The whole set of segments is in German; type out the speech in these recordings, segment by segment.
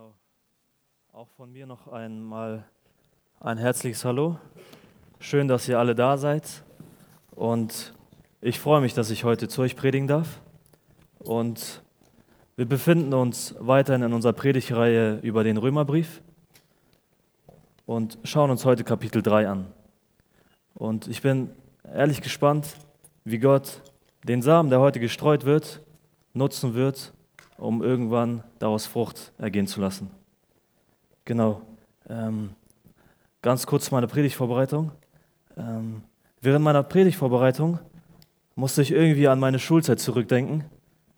Genau. Auch von mir noch einmal ein herzliches Hallo. Schön, dass ihr alle da seid. Und ich freue mich, dass ich heute zu euch predigen darf. Und wir befinden uns weiterhin in unserer Predigreihe über den Römerbrief und schauen uns heute Kapitel 3 an. Und ich bin ehrlich gespannt, wie Gott den Samen, der heute gestreut wird, nutzen wird, um irgendwann daraus Frucht ergehen zu lassen. Genau. Ähm, ganz kurz meine Predigtvorbereitung. Ähm, während meiner Predigtvorbereitung musste ich irgendwie an meine Schulzeit zurückdenken,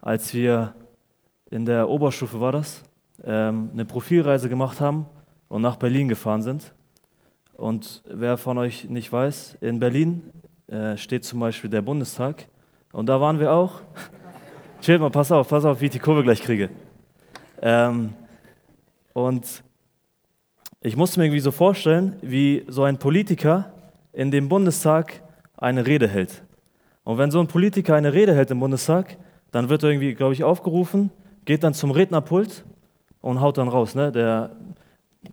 als wir in der Oberstufe war das, ähm, eine Profilreise gemacht haben und nach Berlin gefahren sind. Und wer von euch nicht weiß, in Berlin äh, steht zum Beispiel der Bundestag. Und da waren wir auch. Chill mal, pass auf, pass auf, wie ich die Kurve gleich kriege. Ähm, und ich musste mir irgendwie so vorstellen, wie so ein Politiker in dem Bundestag eine Rede hält. Und wenn so ein Politiker eine Rede hält im Bundestag, dann wird er irgendwie, glaube ich, aufgerufen, geht dann zum Rednerpult und haut dann raus. Ne? Der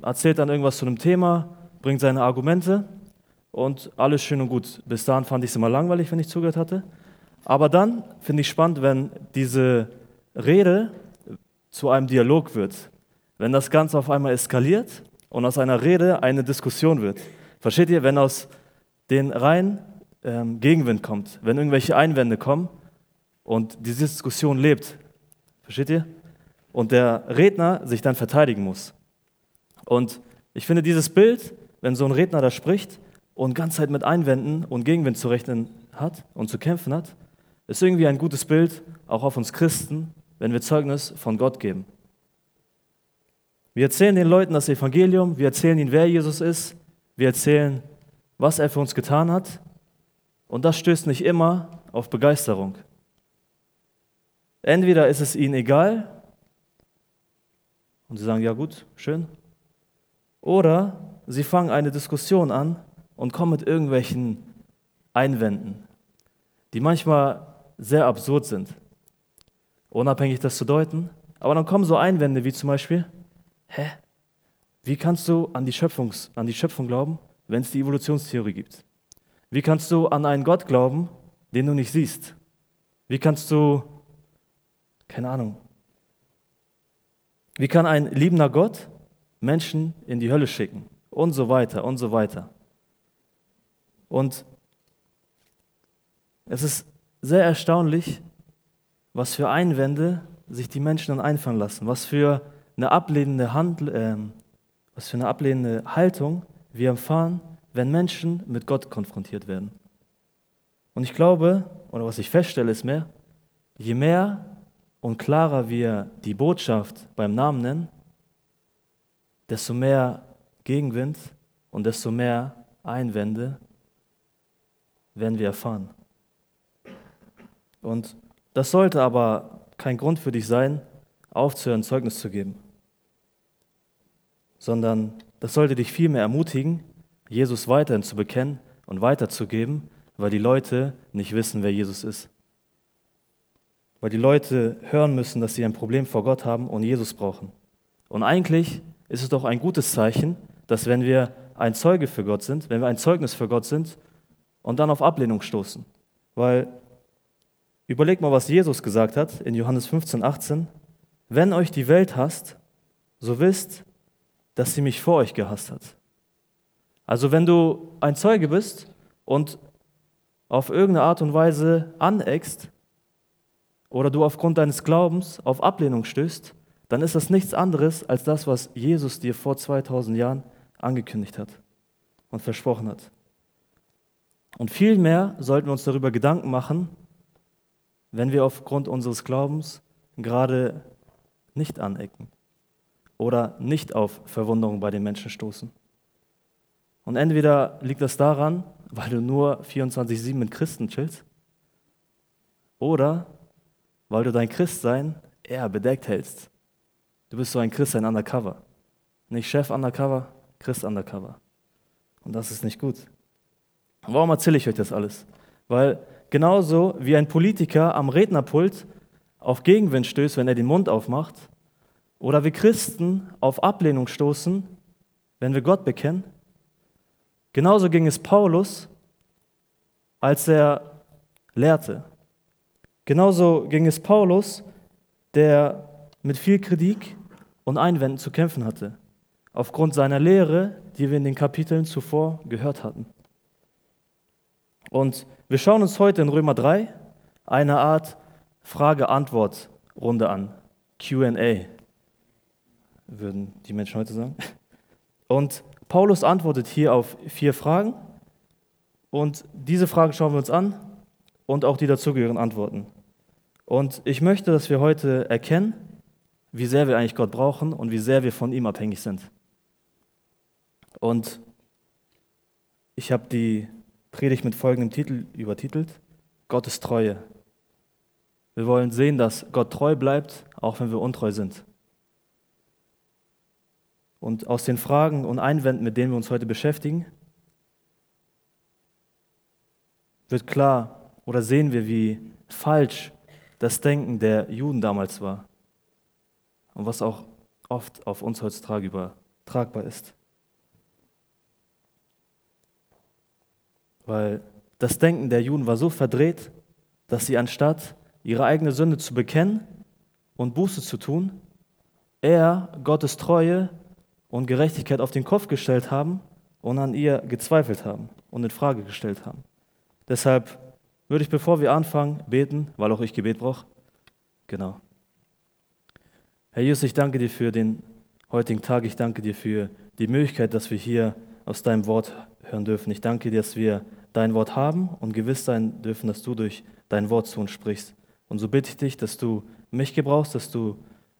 erzählt dann irgendwas zu einem Thema, bringt seine Argumente und alles schön und gut. Bis dahin fand ich es immer langweilig, wenn ich zugehört hatte. Aber dann finde ich spannend, wenn diese Rede zu einem Dialog wird. Wenn das Ganze auf einmal eskaliert und aus einer Rede eine Diskussion wird. Versteht ihr, wenn aus den Reihen ähm, Gegenwind kommt, wenn irgendwelche Einwände kommen und diese Diskussion lebt. Versteht ihr? Und der Redner sich dann verteidigen muss. Und ich finde dieses Bild, wenn so ein Redner da spricht und ganz Zeit mit Einwänden und Gegenwind zu rechnen hat und zu kämpfen hat, ist irgendwie ein gutes Bild, auch auf uns Christen, wenn wir Zeugnis von Gott geben. Wir erzählen den Leuten das Evangelium, wir erzählen ihnen, wer Jesus ist, wir erzählen, was er für uns getan hat. Und das stößt nicht immer auf Begeisterung. Entweder ist es ihnen egal und sie sagen, ja gut, schön. Oder sie fangen eine Diskussion an und kommen mit irgendwelchen Einwänden, die manchmal sehr absurd sind. Unabhängig das zu deuten. Aber dann kommen so Einwände wie zum Beispiel, hä? Wie kannst du an die, Schöpfungs-, an die Schöpfung glauben, wenn es die Evolutionstheorie gibt? Wie kannst du an einen Gott glauben, den du nicht siehst? Wie kannst du, keine Ahnung, wie kann ein liebender Gott Menschen in die Hölle schicken? Und so weiter und so weiter. Und es ist sehr erstaunlich, was für Einwände sich die Menschen dann einfallen lassen, was für eine ablehnende, Handl äh, was für eine ablehnende Haltung wir erfahren, wenn Menschen mit Gott konfrontiert werden. Und ich glaube, oder was ich feststelle, ist mehr, je mehr und klarer wir die Botschaft beim Namen nennen, desto mehr Gegenwind und desto mehr Einwände werden wir erfahren. Und das sollte aber kein Grund für dich sein, aufzuhören, Zeugnis zu geben, sondern das sollte dich vielmehr ermutigen, Jesus weiterhin zu bekennen und weiterzugeben, weil die Leute nicht wissen, wer Jesus ist. Weil die Leute hören müssen, dass sie ein Problem vor Gott haben und Jesus brauchen. Und eigentlich ist es doch ein gutes Zeichen, dass wenn wir ein Zeuge für Gott sind, wenn wir ein Zeugnis für Gott sind und dann auf Ablehnung stoßen. Weil Überlegt mal, was Jesus gesagt hat in Johannes 15, 18. Wenn euch die Welt hasst, so wisst, dass sie mich vor euch gehasst hat. Also wenn du ein Zeuge bist und auf irgendeine Art und Weise aneckst oder du aufgrund deines Glaubens auf Ablehnung stößt, dann ist das nichts anderes als das, was Jesus dir vor 2000 Jahren angekündigt hat und versprochen hat. Und vielmehr sollten wir uns darüber Gedanken machen, wenn wir aufgrund unseres Glaubens gerade nicht anecken oder nicht auf Verwunderung bei den Menschen stoßen. Und entweder liegt das daran, weil du nur 24-7 mit Christen chillst, oder weil du dein Christsein eher bedeckt hältst. Du bist so ein Christsein undercover. Nicht Chef undercover, Christ undercover. Und das ist nicht gut. Warum erzähle ich euch das alles? Weil genauso wie ein Politiker am Rednerpult auf Gegenwind stößt, wenn er den Mund aufmacht, oder wir Christen auf Ablehnung stoßen, wenn wir Gott bekennen. Genauso ging es Paulus, als er lehrte. Genauso ging es Paulus, der mit viel Kritik und Einwänden zu kämpfen hatte, aufgrund seiner Lehre, die wir in den Kapiteln zuvor gehört hatten. Und wir schauen uns heute in Römer 3 eine Art Frage-Antwort-Runde an, QA, würden die Menschen heute sagen. Und Paulus antwortet hier auf vier Fragen. Und diese Fragen schauen wir uns an und auch die dazugehörigen Antworten. Und ich möchte, dass wir heute erkennen, wie sehr wir eigentlich Gott brauchen und wie sehr wir von ihm abhängig sind. Und ich habe die Predigt mit folgendem Titel übertitelt: Gottes Treue. Wir wollen sehen, dass Gott treu bleibt, auch wenn wir untreu sind. Und aus den Fragen und Einwänden, mit denen wir uns heute beschäftigen, wird klar oder sehen wir, wie falsch das Denken der Juden damals war und was auch oft auf uns heutzutage übertragbar ist. Weil das Denken der Juden war so verdreht, dass sie anstatt ihre eigene Sünde zu bekennen und Buße zu tun, eher Gottes Treue und Gerechtigkeit auf den Kopf gestellt haben und an ihr gezweifelt haben und in Frage gestellt haben. Deshalb würde ich, bevor wir anfangen, beten, weil auch ich Gebet brauche. Genau. Herr Jesus, ich danke dir für den heutigen Tag. Ich danke dir für die Möglichkeit, dass wir hier aus deinem Wort hören dürfen. Ich danke dir, dass wir dein Wort haben und gewiss sein dürfen, dass du durch dein Wort zu uns sprichst. Und so bitte ich dich, dass du mich gebrauchst, dass du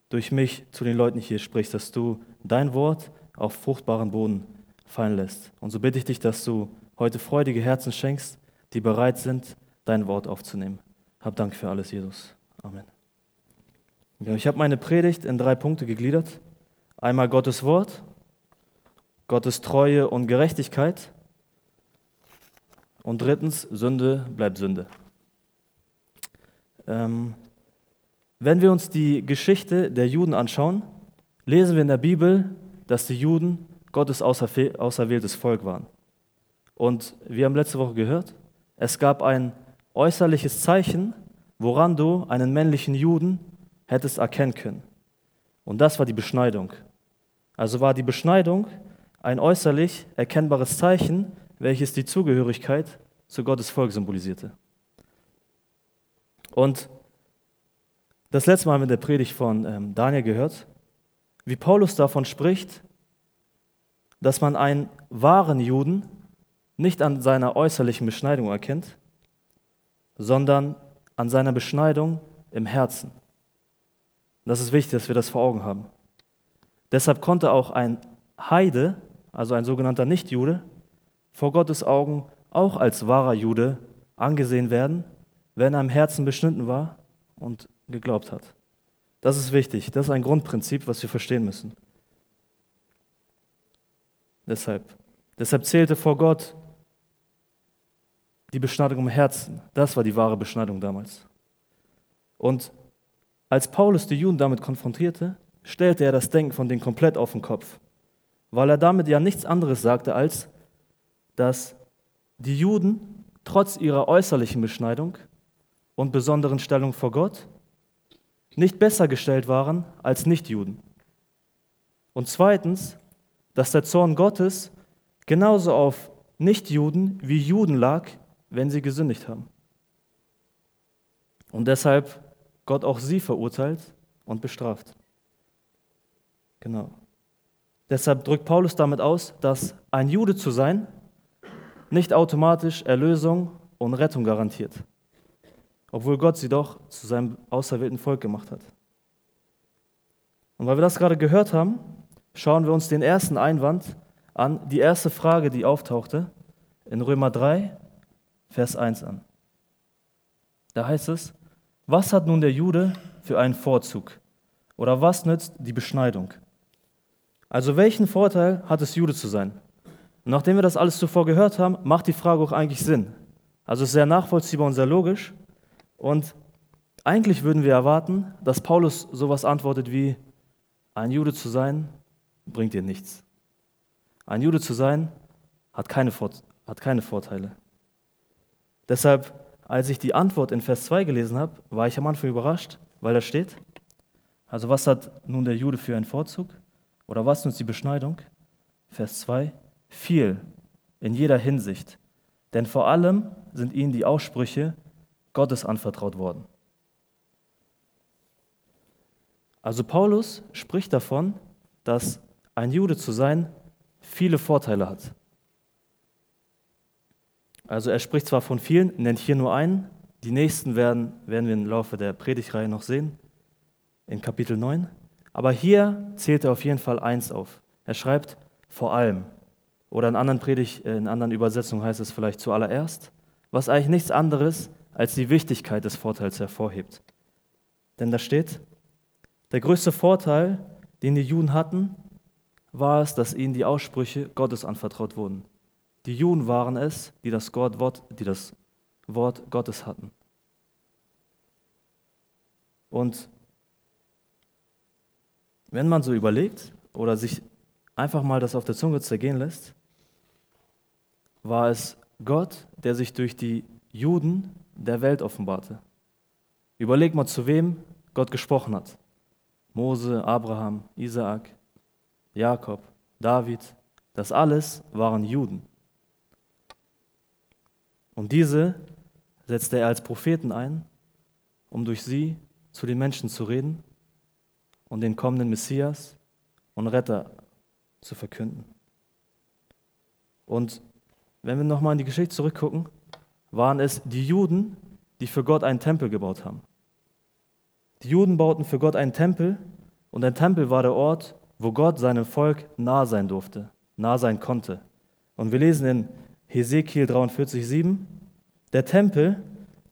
durch mich zu den Leuten hier sprichst, dass du dein Wort auf fruchtbaren Boden fallen lässt. Und so bitte ich dich, dass du heute freudige Herzen schenkst, die bereit sind, dein Wort aufzunehmen. Hab Dank für alles, Jesus. Amen. Ja, ich habe meine Predigt in drei Punkte gegliedert. Einmal Gottes Wort, Gottes Treue und Gerechtigkeit und drittens, Sünde bleibt Sünde. Ähm, wenn wir uns die Geschichte der Juden anschauen, lesen wir in der Bibel, dass die Juden Gottes auserwähltes Volk waren. Und wir haben letzte Woche gehört, es gab ein äußerliches Zeichen, woran du einen männlichen Juden hättest erkennen können. Und das war die Beschneidung. Also war die Beschneidung ein äußerlich erkennbares Zeichen, welches die Zugehörigkeit zu Gottes Volk symbolisierte. Und das letzte Mal haben wir in der Predigt von ähm, Daniel gehört, wie Paulus davon spricht, dass man einen wahren Juden nicht an seiner äußerlichen Beschneidung erkennt, sondern an seiner Beschneidung im Herzen. Das ist wichtig, dass wir das vor Augen haben. Deshalb konnte auch ein Heide, also ein sogenannter Nichtjude, vor Gottes Augen auch als wahrer Jude angesehen werden, wenn er im Herzen beschnitten war und geglaubt hat. Das ist wichtig. Das ist ein Grundprinzip, was wir verstehen müssen. Deshalb, deshalb zählte vor Gott die Beschneidung im Herzen. Das war die wahre Beschneidung damals. Und als Paulus die Juden damit konfrontierte, stellte er das Denken von denen komplett auf den Kopf, weil er damit ja nichts anderes sagte, als dass die Juden trotz ihrer äußerlichen Beschneidung und besonderen Stellung vor Gott nicht besser gestellt waren als Nichtjuden. Und zweitens, dass der Zorn Gottes genauso auf Nichtjuden wie Juden lag, wenn sie gesündigt haben. Und deshalb Gott auch sie verurteilt und bestraft. Genau. Deshalb drückt Paulus damit aus, dass ein Jude zu sein nicht automatisch Erlösung und Rettung garantiert obwohl Gott sie doch zu seinem auserwählten Volk gemacht hat. Und weil wir das gerade gehört haben, schauen wir uns den ersten Einwand an, die erste Frage, die auftauchte in Römer 3, Vers 1 an. Da heißt es, was hat nun der Jude für einen Vorzug? Oder was nützt die Beschneidung? Also welchen Vorteil hat es, Jude zu sein? Und nachdem wir das alles zuvor gehört haben, macht die Frage auch eigentlich Sinn. Also sehr nachvollziehbar und sehr logisch. Und eigentlich würden wir erwarten, dass Paulus sowas antwortet wie, ein Jude zu sein, bringt dir nichts. Ein Jude zu sein, hat keine, hat keine Vorteile. Deshalb, als ich die Antwort in Vers 2 gelesen habe, war ich am Anfang überrascht, weil da steht, also was hat nun der Jude für einen Vorzug? Oder was nutzt die Beschneidung? Vers 2, viel in jeder Hinsicht. Denn vor allem sind ihnen die Aussprüche Gottes anvertraut worden. Also Paulus spricht davon, dass ein Jude zu sein viele Vorteile hat. Also er spricht zwar von vielen, nennt hier nur einen, die nächsten werden, werden wir im Laufe der Predigreihe noch sehen, in Kapitel 9. Aber hier zählt er auf jeden Fall eins auf. Er schreibt vor allem. Oder in anderen Predigt, in anderen Übersetzungen heißt es vielleicht zuallererst, was eigentlich nichts anderes als die Wichtigkeit des Vorteils hervorhebt. Denn da steht, der größte Vorteil, den die Juden hatten, war es, dass ihnen die Aussprüche Gottes anvertraut wurden. Die Juden waren es, die das, Wort, die das Wort Gottes hatten. Und wenn man so überlegt oder sich einfach mal das auf der Zunge zergehen lässt, war es Gott, der sich durch die Juden der Welt offenbarte. Überleg mal, zu wem Gott gesprochen hat. Mose, Abraham, Isaak, Jakob, David, das alles waren Juden. Und diese setzte er als Propheten ein, um durch sie zu den Menschen zu reden und den kommenden Messias und Retter zu verkünden. Und wenn wir nochmal in die Geschichte zurückgucken, waren es die Juden, die für Gott einen Tempel gebaut haben. Die Juden bauten für Gott einen Tempel und ein Tempel war der Ort, wo Gott seinem Volk nah sein durfte, nah sein konnte. Und wir lesen in Hesekiel 43,7: Der Tempel,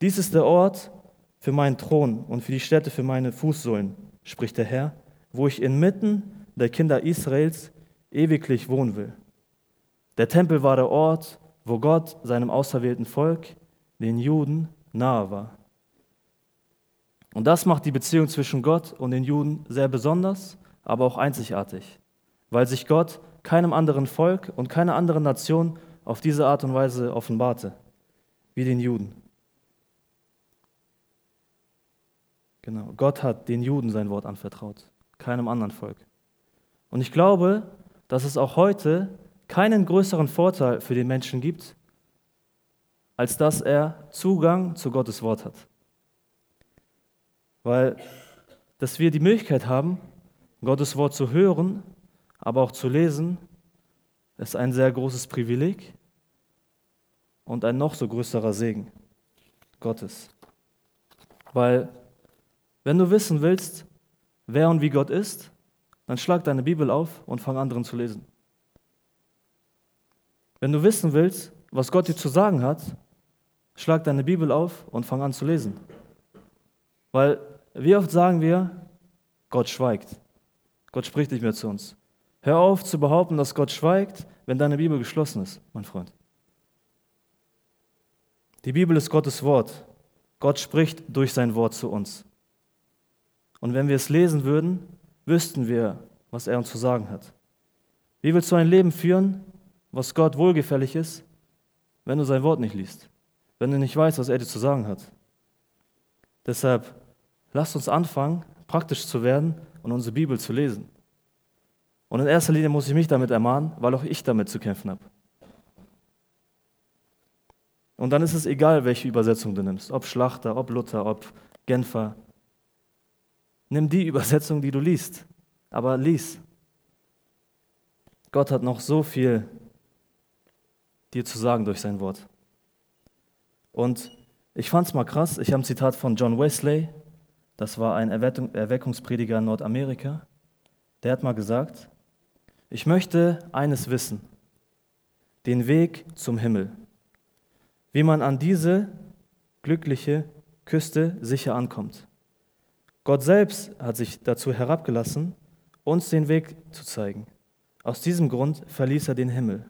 dies ist der Ort für meinen Thron und für die Städte für meine Fußsohlen spricht der Herr, wo ich inmitten der Kinder Israels ewiglich wohnen will. Der Tempel war der Ort, wo Gott seinem auserwählten Volk, den Juden, nahe war. Und das macht die Beziehung zwischen Gott und den Juden sehr besonders, aber auch einzigartig, weil sich Gott keinem anderen Volk und keiner anderen Nation auf diese Art und Weise offenbarte, wie den Juden. Genau, Gott hat den Juden sein Wort anvertraut, keinem anderen Volk. Und ich glaube, dass es auch heute keinen größeren Vorteil für den Menschen gibt, als dass er Zugang zu Gottes Wort hat. Weil, dass wir die Möglichkeit haben, Gottes Wort zu hören, aber auch zu lesen, ist ein sehr großes Privileg und ein noch so größerer Segen Gottes. Weil wenn du wissen willst, wer und wie Gott ist, dann schlag deine Bibel auf und fang anderen zu lesen. Wenn du wissen willst, was Gott dir zu sagen hat, schlag deine Bibel auf und fang an zu lesen. Weil wie oft sagen wir, Gott schweigt. Gott spricht nicht mehr zu uns. Hör auf zu behaupten, dass Gott schweigt, wenn deine Bibel geschlossen ist, mein Freund. Die Bibel ist Gottes Wort. Gott spricht durch sein Wort zu uns. Und wenn wir es lesen würden, wüssten wir, was er uns zu sagen hat. Wie willst du ein Leben führen, was Gott wohlgefällig ist, wenn du sein Wort nicht liest, wenn du nicht weißt, was er dir zu sagen hat? Deshalb lasst uns anfangen, praktisch zu werden und unsere Bibel zu lesen. Und in erster Linie muss ich mich damit ermahnen, weil auch ich damit zu kämpfen habe. Und dann ist es egal, welche Übersetzung du nimmst, ob Schlachter, ob Luther, ob Genfer, Nimm die Übersetzung, die du liest, aber lies. Gott hat noch so viel dir zu sagen durch sein Wort. Und ich fand es mal krass, ich habe ein Zitat von John Wesley, das war ein Erweckungsprediger in Nordamerika, der hat mal gesagt, ich möchte eines wissen, den Weg zum Himmel, wie man an diese glückliche Küste sicher ankommt. Gott selbst hat sich dazu herabgelassen, uns den Weg zu zeigen. Aus diesem Grund verließ er den Himmel.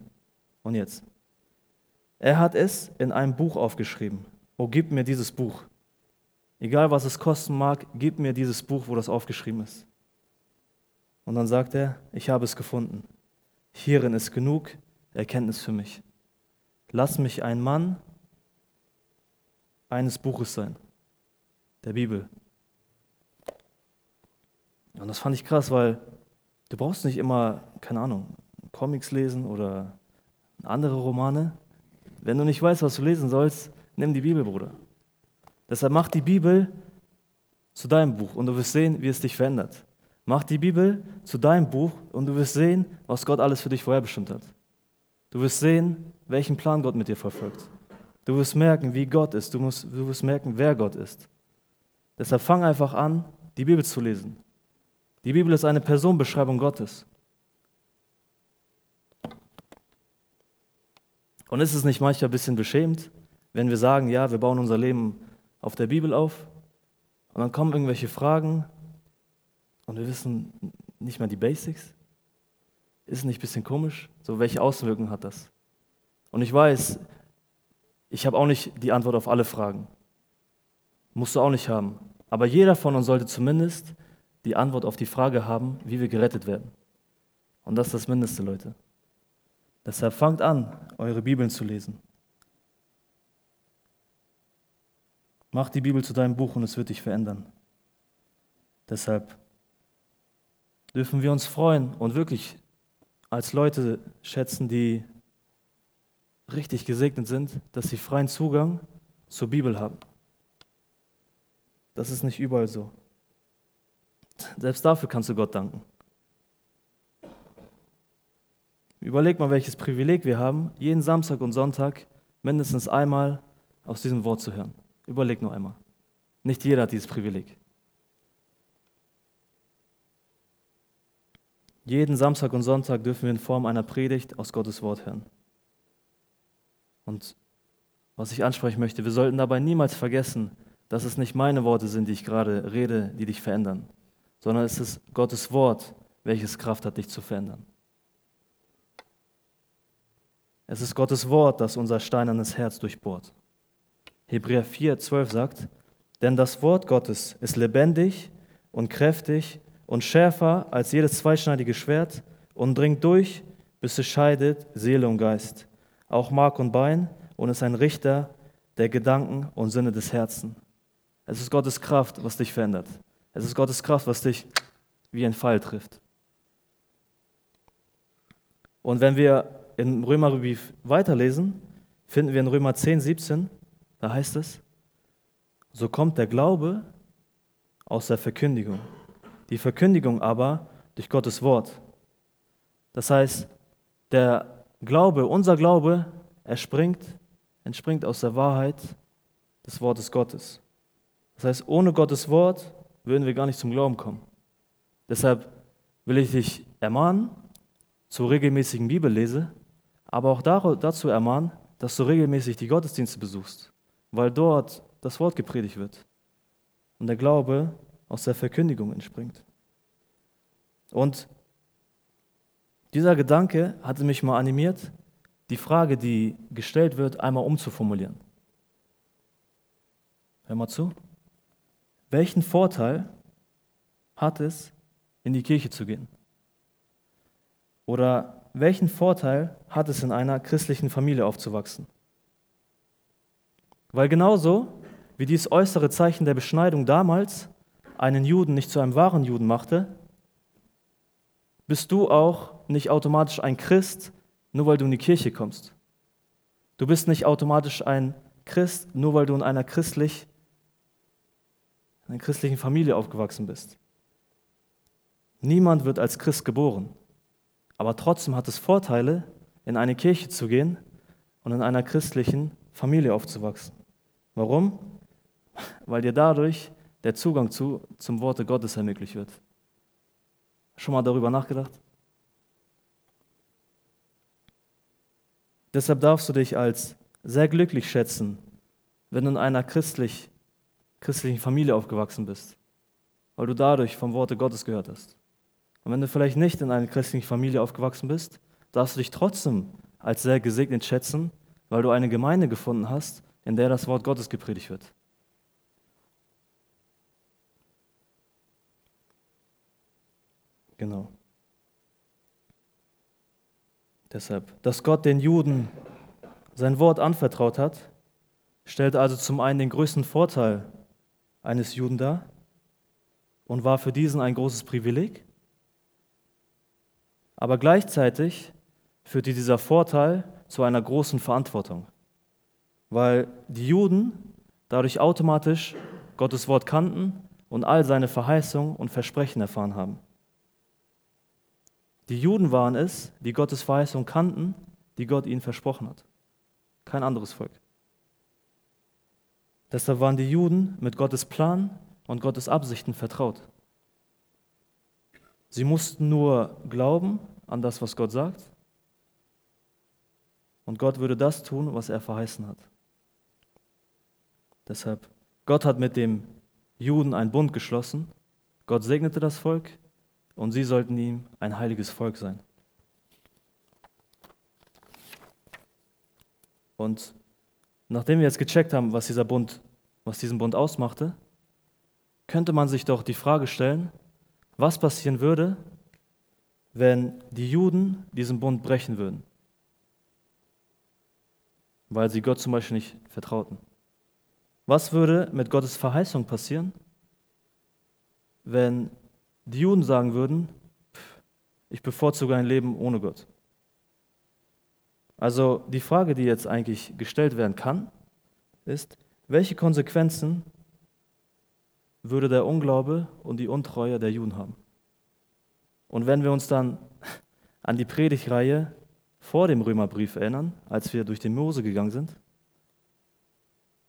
Und jetzt? Er hat es in einem Buch aufgeschrieben. Oh, gib mir dieses Buch. Egal was es kosten mag, gib mir dieses Buch, wo das aufgeschrieben ist. Und dann sagt er, ich habe es gefunden. Hierin ist genug Erkenntnis für mich. Lass mich ein Mann eines Buches sein, der Bibel. Und das fand ich krass, weil du brauchst nicht immer, keine Ahnung, Comics lesen oder andere Romane. Wenn du nicht weißt, was du lesen sollst, nimm die Bibel, Bruder. Deshalb mach die Bibel zu deinem Buch und du wirst sehen, wie es dich verändert. Mach die Bibel zu deinem Buch und du wirst sehen, was Gott alles für dich vorherbestimmt hat. Du wirst sehen, welchen Plan Gott mit dir verfolgt. Du wirst merken, wie Gott ist. Du, musst, du wirst merken, wer Gott ist. Deshalb fang einfach an, die Bibel zu lesen. Die Bibel ist eine Personenbeschreibung Gottes. Und ist es nicht manchmal ein bisschen beschämt, wenn wir sagen, ja, wir bauen unser Leben auf der Bibel auf und dann kommen irgendwelche Fragen und wir wissen nicht mal die Basics? Ist es nicht ein bisschen komisch? So, welche Auswirkungen hat das? Und ich weiß, ich habe auch nicht die Antwort auf alle Fragen. Musst du auch nicht haben. Aber jeder von uns sollte zumindest die Antwort auf die Frage haben, wie wir gerettet werden. Und das ist das Mindeste, Leute. Deshalb fangt an, eure Bibeln zu lesen. Mach die Bibel zu deinem Buch und es wird dich verändern. Deshalb dürfen wir uns freuen und wirklich als Leute schätzen, die richtig gesegnet sind, dass sie freien Zugang zur Bibel haben. Das ist nicht überall so. Selbst dafür kannst du Gott danken. Überleg mal, welches Privileg wir haben, jeden Samstag und Sonntag mindestens einmal aus diesem Wort zu hören. Überleg nur einmal. Nicht jeder hat dieses Privileg. Jeden Samstag und Sonntag dürfen wir in Form einer Predigt aus Gottes Wort hören. Und was ich ansprechen möchte, wir sollten dabei niemals vergessen, dass es nicht meine Worte sind, die ich gerade rede, die dich verändern, sondern es ist Gottes Wort, welches Kraft hat, dich zu verändern. Es ist Gottes Wort, das unser steinernes Herz durchbohrt. Hebräer 4, 12 sagt, denn das Wort Gottes ist lebendig und kräftig und schärfer als jedes zweischneidige Schwert und dringt durch, bis es scheidet Seele und Geist, auch Mark und Bein und ist ein Richter der Gedanken und Sinne des Herzens. Es ist Gottes Kraft, was dich verändert. Es ist Gottes Kraft, was dich wie ein Pfeil trifft. Und wenn wir in Römerbrief weiterlesen, finden wir in Römer 10, 17, da heißt es, so kommt der Glaube aus der Verkündigung. Die Verkündigung aber durch Gottes Wort. Das heißt, der Glaube, unser Glaube, erspringt, entspringt aus der Wahrheit des Wortes Gottes. Das heißt, ohne Gottes Wort würden wir gar nicht zum Glauben kommen. Deshalb will ich dich ermahnen zur regelmäßigen Bibellese, aber auch dazu ermahnen, dass du regelmäßig die Gottesdienste besuchst, weil dort das Wort gepredigt wird und der Glaube aus der Verkündigung entspringt. Und dieser Gedanke hatte mich mal animiert, die Frage, die gestellt wird, einmal umzuformulieren. Hör mal zu. Welchen Vorteil hat es, in die Kirche zu gehen? Oder welchen Vorteil hat es, in einer christlichen Familie aufzuwachsen? Weil genauso wie dieses äußere Zeichen der Beschneidung damals einen Juden nicht zu einem wahren Juden machte, bist du auch nicht automatisch ein Christ, nur weil du in die Kirche kommst. Du bist nicht automatisch ein Christ, nur weil du in einer, christlich, in einer christlichen Familie aufgewachsen bist. Niemand wird als Christ geboren. Aber trotzdem hat es Vorteile, in eine Kirche zu gehen und in einer christlichen Familie aufzuwachsen. Warum? Weil dir dadurch der Zugang zu, zum Worte Gottes ermöglicht wird. Schon mal darüber nachgedacht? Deshalb darfst du dich als sehr glücklich schätzen, wenn du in einer christlich, christlichen Familie aufgewachsen bist, weil du dadurch vom Worte Gottes gehört hast. Und wenn du vielleicht nicht in einer christlichen Familie aufgewachsen bist, darfst du dich trotzdem als sehr gesegnet schätzen, weil du eine Gemeinde gefunden hast, in der das Wort Gottes gepredigt wird. Genau. Deshalb, dass Gott den Juden sein Wort anvertraut hat, stellt also zum einen den größten Vorteil eines Juden dar und war für diesen ein großes Privileg. Aber gleichzeitig führte dieser Vorteil zu einer großen Verantwortung, weil die Juden dadurch automatisch Gottes Wort kannten und all seine Verheißungen und Versprechen erfahren haben. Die Juden waren es, die Gottes Verheißung kannten, die Gott ihnen versprochen hat. Kein anderes Volk. Deshalb waren die Juden mit Gottes Plan und Gottes Absichten vertraut. Sie mussten nur glauben an das, was Gott sagt. Und Gott würde das tun, was er verheißen hat. Deshalb, Gott hat mit dem Juden einen Bund geschlossen. Gott segnete das Volk und sie sollten ihm ein heiliges Volk sein. Und nachdem wir jetzt gecheckt haben, was dieser Bund, was diesen Bund ausmachte, könnte man sich doch die Frage stellen, was passieren würde, wenn die Juden diesen Bund brechen würden, weil sie Gott zum Beispiel nicht vertrauten. Was würde mit Gottes Verheißung passieren, wenn die Juden sagen würden, ich bevorzuge ein Leben ohne Gott? Also die Frage, die jetzt eigentlich gestellt werden kann, ist, welche Konsequenzen würde der Unglaube und die Untreue der Juden haben? Und wenn wir uns dann an die Predigreihe vor dem Römerbrief erinnern, als wir durch den Mose gegangen sind,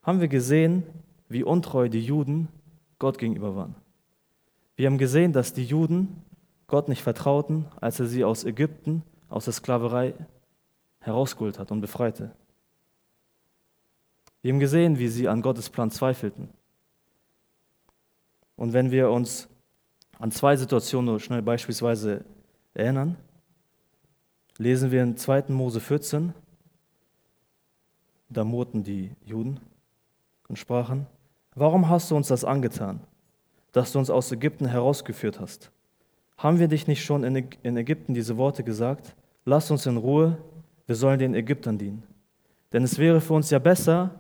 haben wir gesehen, wie untreu die Juden Gott gegenüber waren. Wir haben gesehen, dass die Juden Gott nicht vertrauten, als er sie aus Ägypten, aus der Sklaverei herausgeholt hat und befreite. Wir haben gesehen, wie sie an Gottes Plan zweifelten. Und wenn wir uns an zwei Situationen nur schnell beispielsweise erinnern, lesen wir in 2. Mose 14, da murrten die Juden und sprachen, warum hast du uns das angetan, dass du uns aus Ägypten herausgeführt hast? Haben wir dich nicht schon in Ägypten diese Worte gesagt? Lass uns in Ruhe, wir sollen den Ägyptern dienen. Denn es wäre für uns ja besser,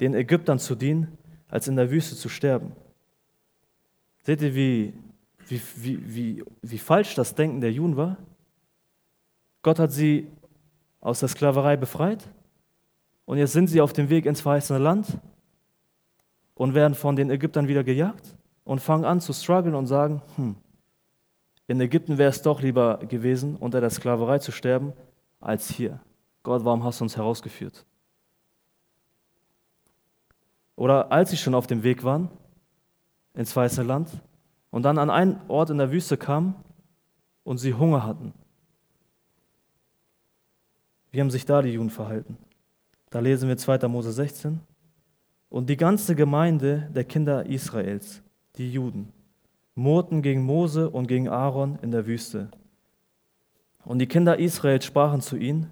den Ägyptern zu dienen, als in der Wüste zu sterben. Seht ihr, wie, wie, wie, wie, wie falsch das Denken der Juden war? Gott hat sie aus der Sklaverei befreit und jetzt sind sie auf dem Weg ins verheißene Land und werden von den Ägyptern wieder gejagt und fangen an zu strugglen und sagen, hm, in Ägypten wäre es doch lieber gewesen, unter der Sklaverei zu sterben, als hier. Gott, warum hast du uns herausgeführt? Oder als sie schon auf dem Weg waren ins weiße Land und dann an einen Ort in der Wüste kamen und sie Hunger hatten. Wie haben sich da die Juden verhalten? Da lesen wir 2. Mose 16. Und die ganze Gemeinde der Kinder Israels, die Juden, murrten gegen Mose und gegen Aaron in der Wüste. Und die Kinder Israels sprachen zu ihnen,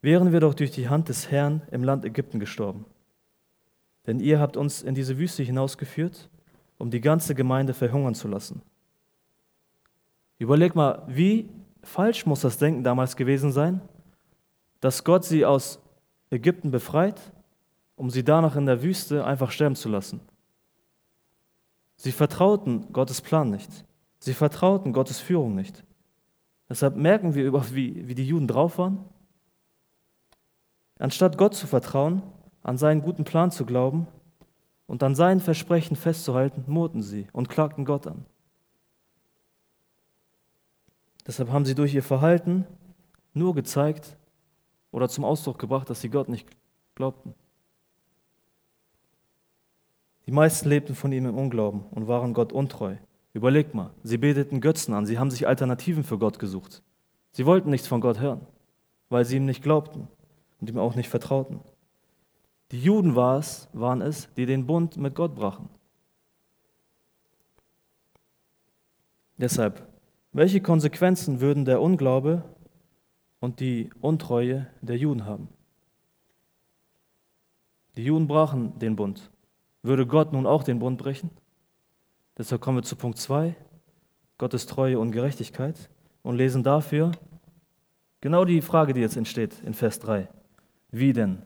wären wir doch durch die Hand des Herrn im Land Ägypten gestorben. Denn ihr habt uns in diese Wüste hinausgeführt, um die ganze Gemeinde verhungern zu lassen. Überleg mal, wie falsch muss das Denken damals gewesen sein, dass Gott sie aus Ägypten befreit um sie danach in der Wüste einfach sterben zu lassen. Sie vertrauten Gottes Plan nicht. Sie vertrauten Gottes Führung nicht. Deshalb merken wir wie, wie die Juden drauf waren. Anstatt Gott zu vertrauen, an seinen guten Plan zu glauben und an seinen Versprechen festzuhalten, murrten sie und klagten Gott an. Deshalb haben sie durch ihr Verhalten nur gezeigt oder zum Ausdruck gebracht, dass sie Gott nicht glaubten. Die meisten lebten von ihm im Unglauben und waren Gott untreu. Überlegt mal, sie beteten Götzen an, sie haben sich Alternativen für Gott gesucht. Sie wollten nichts von Gott hören, weil sie ihm nicht glaubten und ihm auch nicht vertrauten. Die Juden war es, waren es, die den Bund mit Gott brachen. Deshalb, welche Konsequenzen würden der Unglaube und die Untreue der Juden haben? Die Juden brachen den Bund. Würde Gott nun auch den Bund brechen? Deshalb kommen wir zu Punkt 2. Gottes Treue und Gerechtigkeit und lesen dafür genau die Frage, die jetzt entsteht in Vers 3. Wie denn?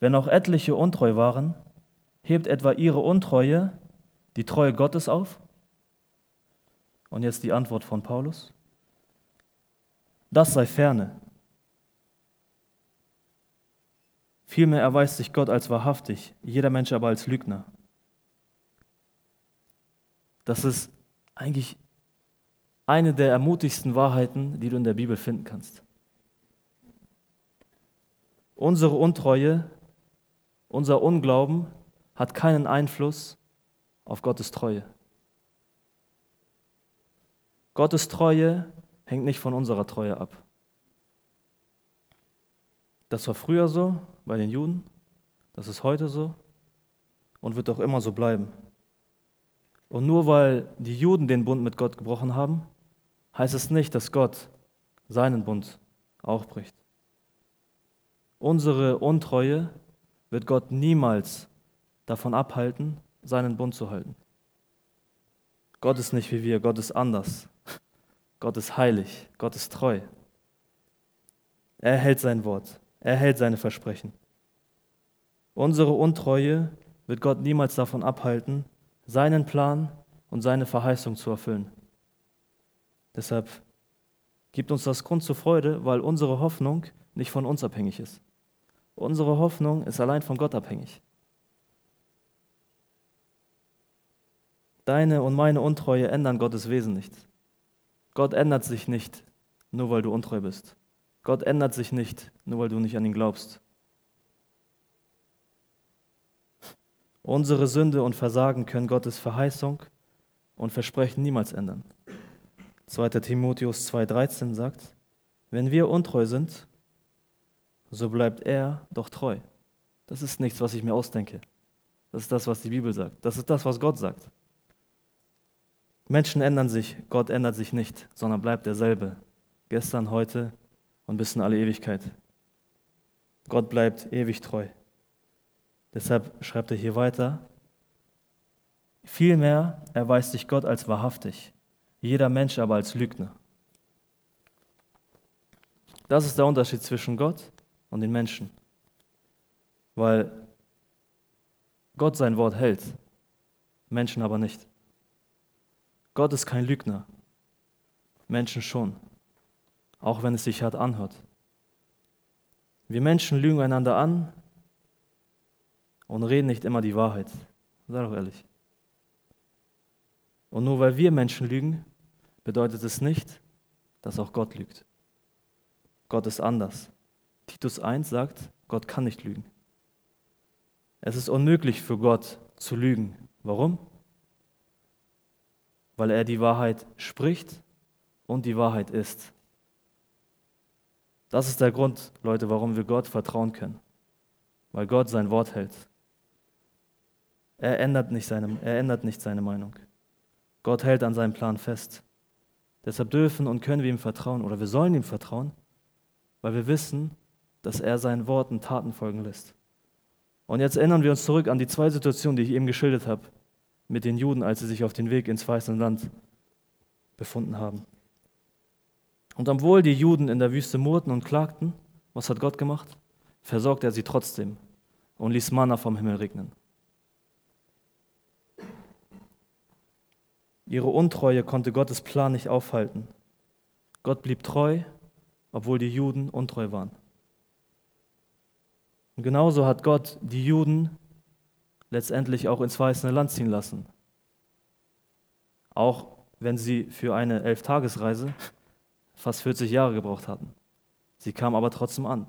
Wenn auch etliche untreu waren, hebt etwa ihre Untreue die Treue Gottes auf? Und jetzt die Antwort von Paulus. Das sei ferne. Vielmehr erweist sich Gott als wahrhaftig, jeder Mensch aber als Lügner. Das ist eigentlich eine der ermutigsten Wahrheiten, die du in der Bibel finden kannst. Unsere Untreue, unser Unglauben hat keinen Einfluss auf Gottes Treue. Gottes Treue hängt nicht von unserer Treue ab. Das war früher so bei den Juden, das ist heute so und wird auch immer so bleiben. Und nur weil die Juden den Bund mit Gott gebrochen haben, heißt es nicht, dass Gott seinen Bund auch bricht. Unsere Untreue wird Gott niemals davon abhalten, seinen Bund zu halten. Gott ist nicht wie wir, Gott ist anders. Gott ist heilig, Gott ist treu. Er hält sein Wort, er hält seine Versprechen. Unsere Untreue wird Gott niemals davon abhalten, seinen Plan und seine Verheißung zu erfüllen. Deshalb gibt uns das Grund zur Freude, weil unsere Hoffnung nicht von uns abhängig ist. Unsere Hoffnung ist allein von Gott abhängig. Deine und meine Untreue ändern Gottes Wesen nicht. Gott ändert sich nicht, nur weil du untreu bist. Gott ändert sich nicht, nur weil du nicht an ihn glaubst. Unsere Sünde und Versagen können Gottes Verheißung und Versprechen niemals ändern. 2. Timotheus 2.13 sagt, wenn wir untreu sind, so bleibt er doch treu. Das ist nichts, was ich mir ausdenke. Das ist das, was die Bibel sagt. Das ist das, was Gott sagt. Menschen ändern sich, Gott ändert sich nicht, sondern bleibt derselbe. Gestern, heute und bis in alle Ewigkeit. Gott bleibt ewig treu. Deshalb schreibt er hier weiter, vielmehr erweist sich Gott als wahrhaftig, jeder Mensch aber als Lügner. Das ist der Unterschied zwischen Gott und den Menschen, weil Gott sein Wort hält, Menschen aber nicht. Gott ist kein Lügner, Menschen schon, auch wenn es sich hart anhört. Wir Menschen lügen einander an, und reden nicht immer die Wahrheit. Sei doch ehrlich. Und nur weil wir Menschen lügen, bedeutet es nicht, dass auch Gott lügt. Gott ist anders. Titus 1 sagt, Gott kann nicht lügen. Es ist unmöglich für Gott zu lügen. Warum? Weil er die Wahrheit spricht und die Wahrheit ist. Das ist der Grund, Leute, warum wir Gott vertrauen können. Weil Gott sein Wort hält. Er ändert nicht seine, er ändert nicht seine Meinung. Gott hält an seinem Plan fest. Deshalb dürfen und können wir ihm vertrauen oder wir sollen ihm vertrauen, weil wir wissen, dass er seinen Worten Taten folgen lässt. Und jetzt erinnern wir uns zurück an die zwei Situationen, die ich eben geschildert habe, mit den Juden, als sie sich auf den Weg ins weiße Land befunden haben. Und obwohl die Juden in der Wüste murrten und klagten, was hat Gott gemacht? Versorgt er sie trotzdem und ließ Manna vom Himmel regnen. Ihre Untreue konnte Gottes Plan nicht aufhalten. Gott blieb treu, obwohl die Juden untreu waren. Und genauso hat Gott die Juden letztendlich auch ins weiße Land ziehen lassen. Auch wenn sie für eine Elftagesreise fast 40 Jahre gebraucht hatten. Sie kamen aber trotzdem an.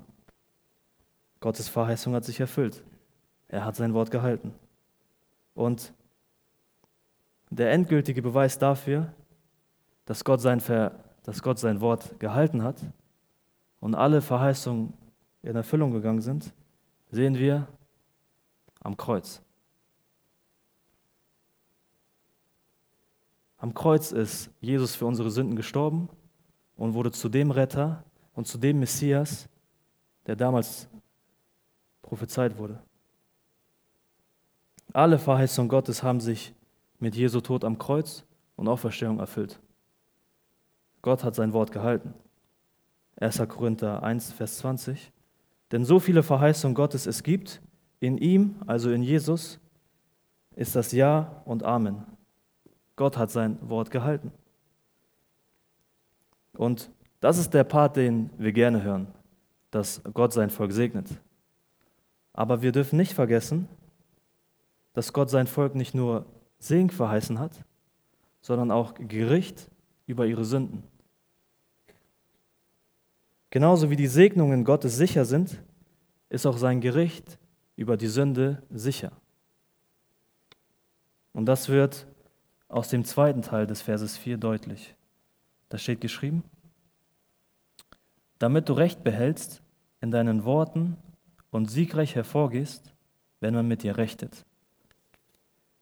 Gottes Verheißung hat sich erfüllt. Er hat sein Wort gehalten. Und der endgültige Beweis dafür, dass Gott sein, Ver, dass Gott sein Wort gehalten hat und alle Verheißungen in Erfüllung gegangen sind, sehen wir am Kreuz. Am Kreuz ist Jesus für unsere Sünden gestorben und wurde zu dem Retter und zu dem Messias, der damals prophezeit wurde. Alle Verheißungen Gottes haben sich mit Jesu Tod am Kreuz und Auferstehung erfüllt. Gott hat sein Wort gehalten. 1. Korinther 1, Vers 20. Denn so viele Verheißungen Gottes es gibt, in ihm, also in Jesus, ist das Ja und Amen. Gott hat sein Wort gehalten. Und das ist der Part, den wir gerne hören, dass Gott sein Volk segnet. Aber wir dürfen nicht vergessen, dass Gott sein Volk nicht nur Segen verheißen hat, sondern auch Gericht über ihre Sünden. Genauso wie die Segnungen Gottes sicher sind, ist auch sein Gericht über die Sünde sicher. Und das wird aus dem zweiten Teil des Verses 4 deutlich. Da steht geschrieben, damit du Recht behältst in deinen Worten und siegreich hervorgehst, wenn man mit dir rechtet.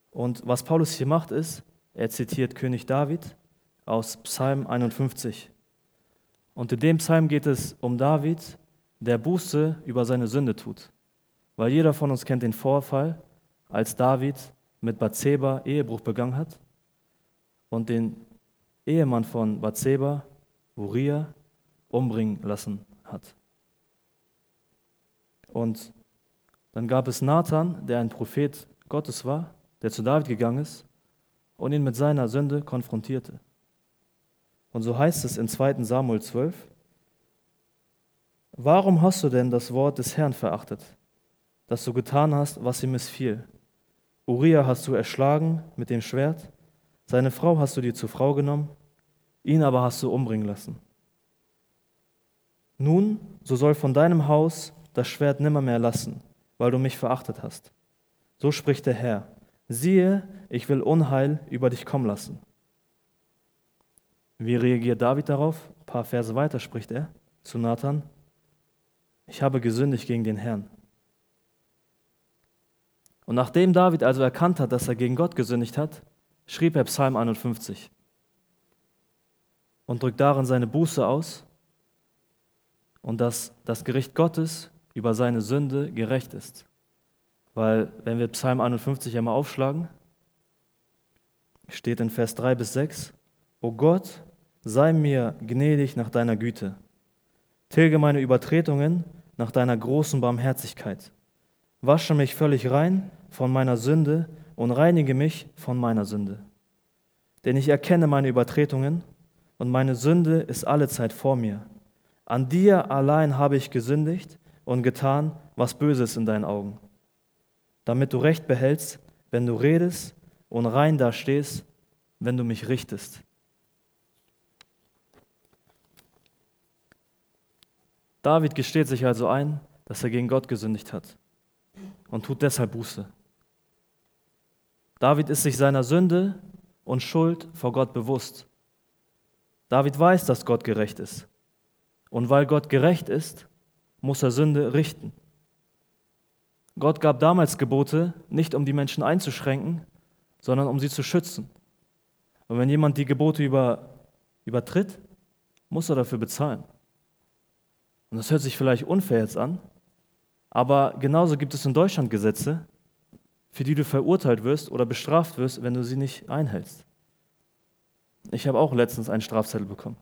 Und was Paulus hier macht, ist, er zitiert König David aus Psalm 51. Und in dem Psalm geht es um David, der Buße über seine Sünde tut. Weil jeder von uns kennt den Vorfall, als David mit Bathseba Ehebruch begangen hat und den Ehemann von Bathseba, Uriah, umbringen lassen hat. Und dann gab es Nathan, der ein Prophet Gottes war, der zu David gegangen ist und ihn mit seiner Sünde konfrontierte. Und so heißt es in 2 Samuel 12, Warum hast du denn das Wort des Herrn verachtet, dass du getan hast, was ihm missfiel? Uriah hast du erschlagen mit dem Schwert, seine Frau hast du dir zur Frau genommen, ihn aber hast du umbringen lassen. Nun, so soll von deinem Haus das Schwert nimmermehr lassen, weil du mich verachtet hast. So spricht der Herr. Siehe, ich will Unheil über dich kommen lassen. Wie reagiert David darauf? Ein paar Verse weiter spricht er zu Nathan. Ich habe gesündigt gegen den Herrn. Und nachdem David also erkannt hat, dass er gegen Gott gesündigt hat, schrieb er Psalm 51 und drückt darin seine Buße aus und dass das Gericht Gottes über seine Sünde gerecht ist. Weil, wenn wir Psalm 51 einmal aufschlagen, steht in Vers 3 bis 6, O Gott, sei mir gnädig nach deiner Güte. Tilge meine Übertretungen nach deiner großen Barmherzigkeit. Wasche mich völlig rein von meiner Sünde und reinige mich von meiner Sünde. Denn ich erkenne meine Übertretungen und meine Sünde ist allezeit vor mir. An dir allein habe ich gesündigt und getan, was Böses in deinen Augen, damit du Recht behältst, wenn du redest und rein dastehst, wenn du mich richtest. David gesteht sich also ein, dass er gegen Gott gesündigt hat und tut deshalb Buße. David ist sich seiner Sünde und Schuld vor Gott bewusst. David weiß, dass Gott gerecht ist. Und weil Gott gerecht ist, muss er Sünde richten. Gott gab damals Gebote, nicht um die Menschen einzuschränken, sondern um sie zu schützen. Und wenn jemand die Gebote über, übertritt, muss er dafür bezahlen. Und das hört sich vielleicht unfair jetzt an, aber genauso gibt es in Deutschland Gesetze, für die du verurteilt wirst oder bestraft wirst, wenn du sie nicht einhältst. Ich habe auch letztens einen Strafzettel bekommen.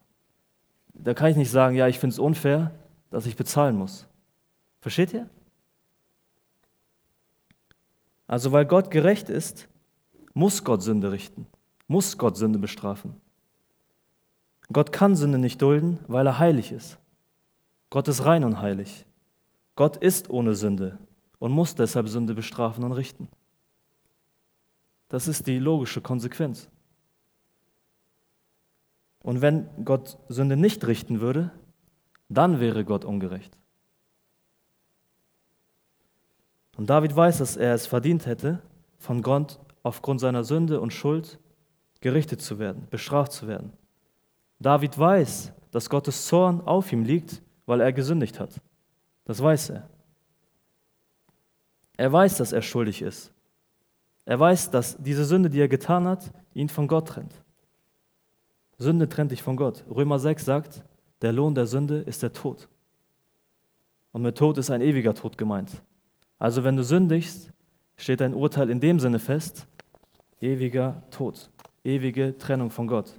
Da kann ich nicht sagen, ja, ich finde es unfair, dass ich bezahlen muss. Versteht ihr? Also weil Gott gerecht ist, muss Gott Sünde richten, muss Gott Sünde bestrafen. Gott kann Sünde nicht dulden, weil er heilig ist. Gott ist rein und heilig. Gott ist ohne Sünde und muss deshalb Sünde bestrafen und richten. Das ist die logische Konsequenz. Und wenn Gott Sünde nicht richten würde, dann wäre Gott ungerecht. Und David weiß, dass er es verdient hätte, von Gott aufgrund seiner Sünde und Schuld gerichtet zu werden, bestraft zu werden. David weiß, dass Gottes Zorn auf ihm liegt, weil er gesündigt hat. Das weiß er. Er weiß, dass er schuldig ist. Er weiß, dass diese Sünde, die er getan hat, ihn von Gott trennt. Sünde trennt dich von Gott. Römer 6 sagt, der Lohn der Sünde ist der Tod. Und mit Tod ist ein ewiger Tod gemeint. Also wenn du sündigst, steht dein Urteil in dem Sinne fest, ewiger Tod, ewige Trennung von Gott.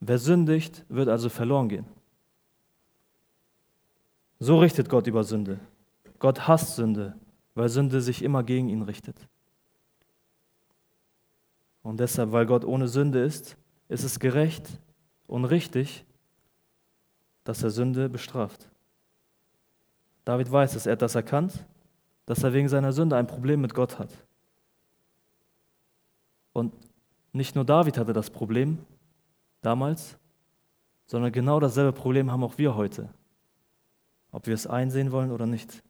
Wer sündigt, wird also verloren gehen. So richtet Gott über Sünde. Gott hasst Sünde, weil Sünde sich immer gegen ihn richtet. Und deshalb, weil Gott ohne Sünde ist, ist es gerecht und richtig, dass er Sünde bestraft. David weiß es, er hat das erkannt, dass er wegen seiner Sünde ein Problem mit Gott hat. Und nicht nur David hatte das Problem damals, sondern genau dasselbe Problem haben auch wir heute, ob wir es einsehen wollen oder nicht.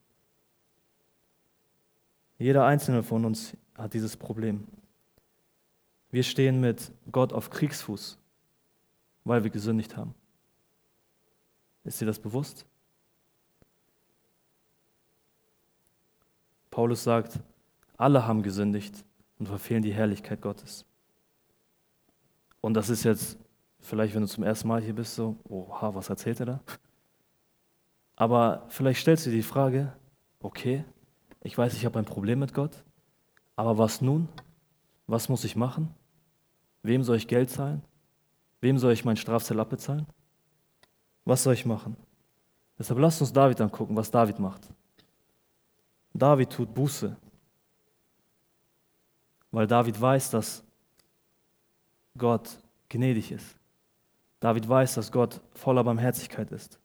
Jeder einzelne von uns hat dieses Problem. Wir stehen mit Gott auf Kriegsfuß, weil wir gesündigt haben. Ist dir das bewusst? Paulus sagt, alle haben gesündigt und verfehlen die Herrlichkeit Gottes. Und das ist jetzt vielleicht, wenn du zum ersten Mal hier bist, so, oha, was erzählt er da? Aber vielleicht stellst du dir die Frage, okay, ich weiß, ich habe ein Problem mit Gott, aber was nun? Was muss ich machen? Wem soll ich Geld zahlen? Wem soll ich meinen Strafzettel abbezahlen? Was soll ich machen? Deshalb lasst uns David angucken, was David macht. David tut Buße, weil David weiß, dass Gott gnädig ist. David weiß, dass Gott voller Barmherzigkeit ist.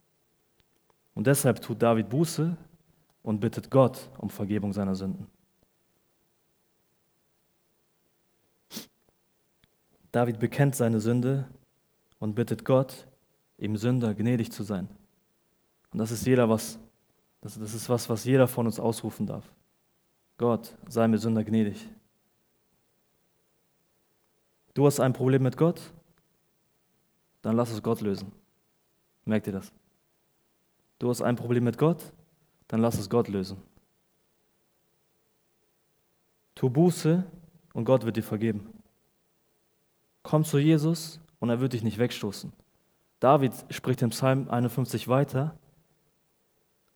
Und deshalb tut David Buße und bittet Gott um Vergebung seiner Sünden. David bekennt seine Sünde und bittet Gott, ihm Sünder gnädig zu sein. Und das ist jeder was, das, das ist was, was jeder von uns ausrufen darf. Gott, sei mir Sünder gnädig. Du hast ein Problem mit Gott, dann lass es Gott lösen. Merkt ihr das? Du hast ein Problem mit Gott, dann lass es Gott lösen. Tu Buße und Gott wird dir vergeben. Komm zu Jesus und er wird dich nicht wegstoßen. David spricht im Psalm 51 weiter,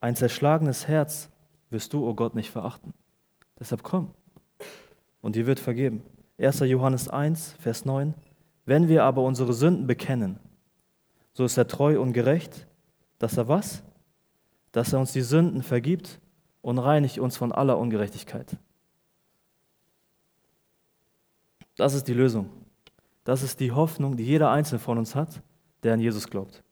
ein zerschlagenes Herz wirst du, o oh Gott, nicht verachten. Deshalb komm und dir wird vergeben. 1. Johannes 1, Vers 9, wenn wir aber unsere Sünden bekennen, so ist er treu und gerecht, dass er was? Dass er uns die Sünden vergibt und reinigt uns von aller Ungerechtigkeit. Das ist die Lösung. Das ist die Hoffnung, die jeder Einzelne von uns hat, der an Jesus glaubt.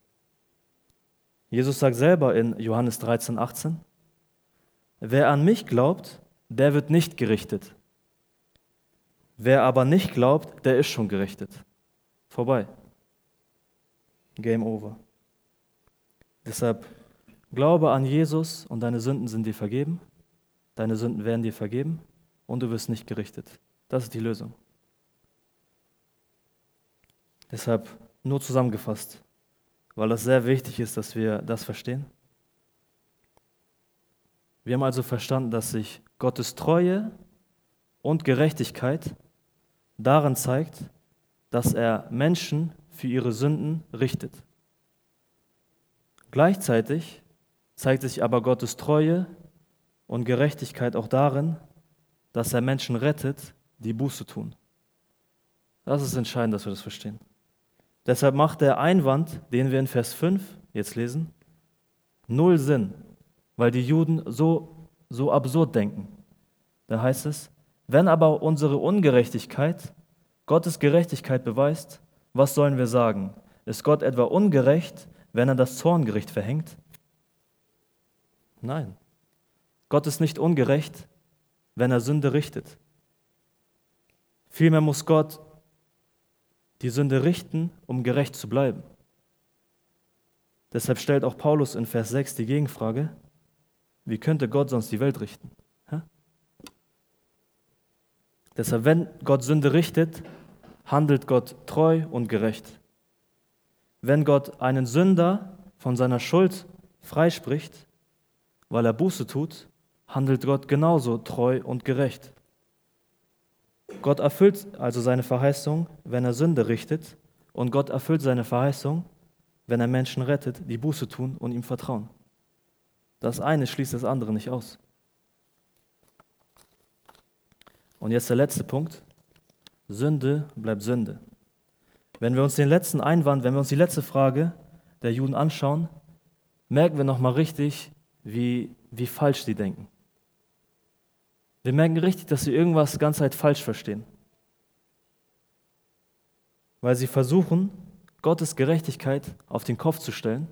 Jesus sagt selber in Johannes 13, 18, wer an mich glaubt, der wird nicht gerichtet. Wer aber nicht glaubt, der ist schon gerichtet. Vorbei. Game over. Deshalb glaube an Jesus und deine Sünden sind dir vergeben. Deine Sünden werden dir vergeben und du wirst nicht gerichtet. Das ist die Lösung. Deshalb nur zusammengefasst, weil das sehr wichtig ist, dass wir das verstehen. Wir haben also verstanden, dass sich Gottes Treue und Gerechtigkeit darin zeigt, dass er Menschen für ihre Sünden richtet. Gleichzeitig zeigt sich aber Gottes Treue und Gerechtigkeit auch darin, dass er Menschen rettet, die Buße tun. Das ist entscheidend, dass wir das verstehen. Deshalb macht der Einwand, den wir in Vers 5 jetzt lesen, null Sinn, weil die Juden so, so absurd denken. Da heißt es, wenn aber unsere Ungerechtigkeit Gottes Gerechtigkeit beweist, was sollen wir sagen? Ist Gott etwa ungerecht, wenn er das Zorngericht verhängt? Nein. Gott ist nicht ungerecht, wenn er Sünde richtet. Vielmehr muss Gott die Sünde richten, um gerecht zu bleiben. Deshalb stellt auch Paulus in Vers 6 die Gegenfrage, wie könnte Gott sonst die Welt richten? Hä? Deshalb, wenn Gott Sünde richtet, handelt Gott treu und gerecht. Wenn Gott einen Sünder von seiner Schuld freispricht, weil er Buße tut, handelt Gott genauso treu und gerecht. Gott erfüllt also seine Verheißung, wenn er Sünde richtet, und Gott erfüllt seine Verheißung, wenn er Menschen rettet, die Buße tun und ihm vertrauen. Das eine schließt das andere nicht aus. Und jetzt der letzte Punkt. Sünde bleibt Sünde. Wenn wir uns den letzten Einwand, wenn wir uns die letzte Frage der Juden anschauen, merken wir nochmal richtig, wie, wie falsch sie denken. Wir merken richtig, dass sie irgendwas die ganze Zeit falsch verstehen. Weil sie versuchen, Gottes Gerechtigkeit auf den Kopf zu stellen,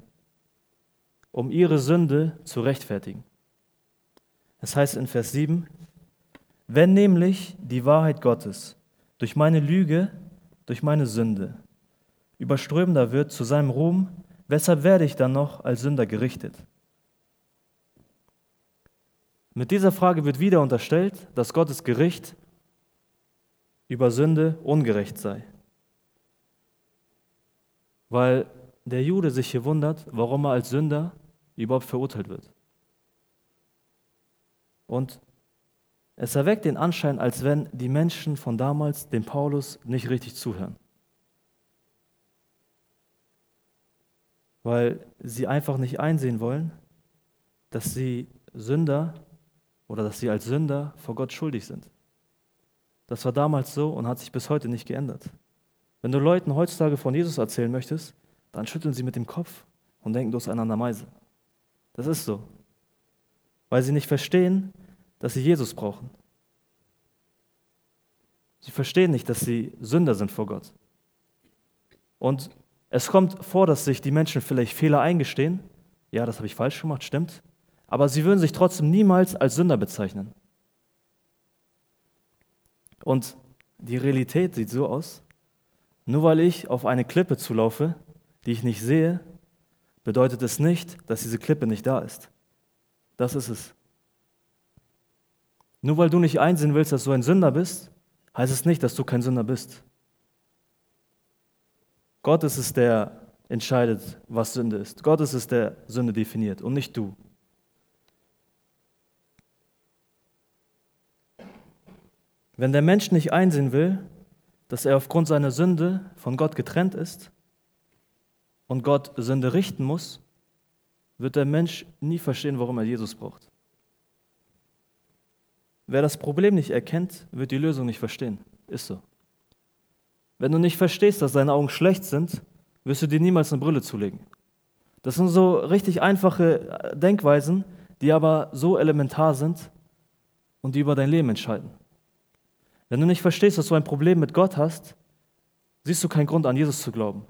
um ihre Sünde zu rechtfertigen. Es heißt in Vers 7, wenn nämlich die Wahrheit Gottes durch meine Lüge, durch meine Sünde überströmender wird zu seinem Ruhm, weshalb werde ich dann noch als Sünder gerichtet? Mit dieser Frage wird wieder unterstellt, dass Gottes Gericht über Sünde ungerecht sei. Weil der Jude sich hier wundert, warum er als Sünder überhaupt verurteilt wird. Und es erweckt den Anschein, als wenn die Menschen von damals dem Paulus nicht richtig zuhören. Weil sie einfach nicht einsehen wollen, dass sie Sünder oder dass sie als Sünder vor Gott schuldig sind. Das war damals so und hat sich bis heute nicht geändert. Wenn du Leuten heutzutage von Jesus erzählen möchtest, dann schütteln sie mit dem Kopf und denken, du hast einander Meise. Das ist so. Weil sie nicht verstehen, dass sie Jesus brauchen. Sie verstehen nicht, dass sie Sünder sind vor Gott. Und es kommt vor, dass sich die Menschen vielleicht Fehler eingestehen. Ja, das habe ich falsch gemacht, stimmt. Aber sie würden sich trotzdem niemals als Sünder bezeichnen. Und die Realität sieht so aus, nur weil ich auf eine Klippe zulaufe, die ich nicht sehe, bedeutet es nicht, dass diese Klippe nicht da ist. Das ist es. Nur weil du nicht einsehen willst, dass du ein Sünder bist, heißt es nicht, dass du kein Sünder bist. Gott ist es, der entscheidet, was Sünde ist. Gott ist es, der Sünde definiert und nicht du. Wenn der Mensch nicht einsehen will, dass er aufgrund seiner Sünde von Gott getrennt ist und Gott Sünde richten muss, wird der Mensch nie verstehen, warum er Jesus braucht. Wer das Problem nicht erkennt, wird die Lösung nicht verstehen. Ist so. Wenn du nicht verstehst, dass deine Augen schlecht sind, wirst du dir niemals eine Brille zulegen. Das sind so richtig einfache äh, Denkweisen, die aber so elementar sind und die über dein Leben entscheiden. Wenn du nicht verstehst, dass du ein Problem mit Gott hast, siehst du keinen Grund an Jesus zu glauben.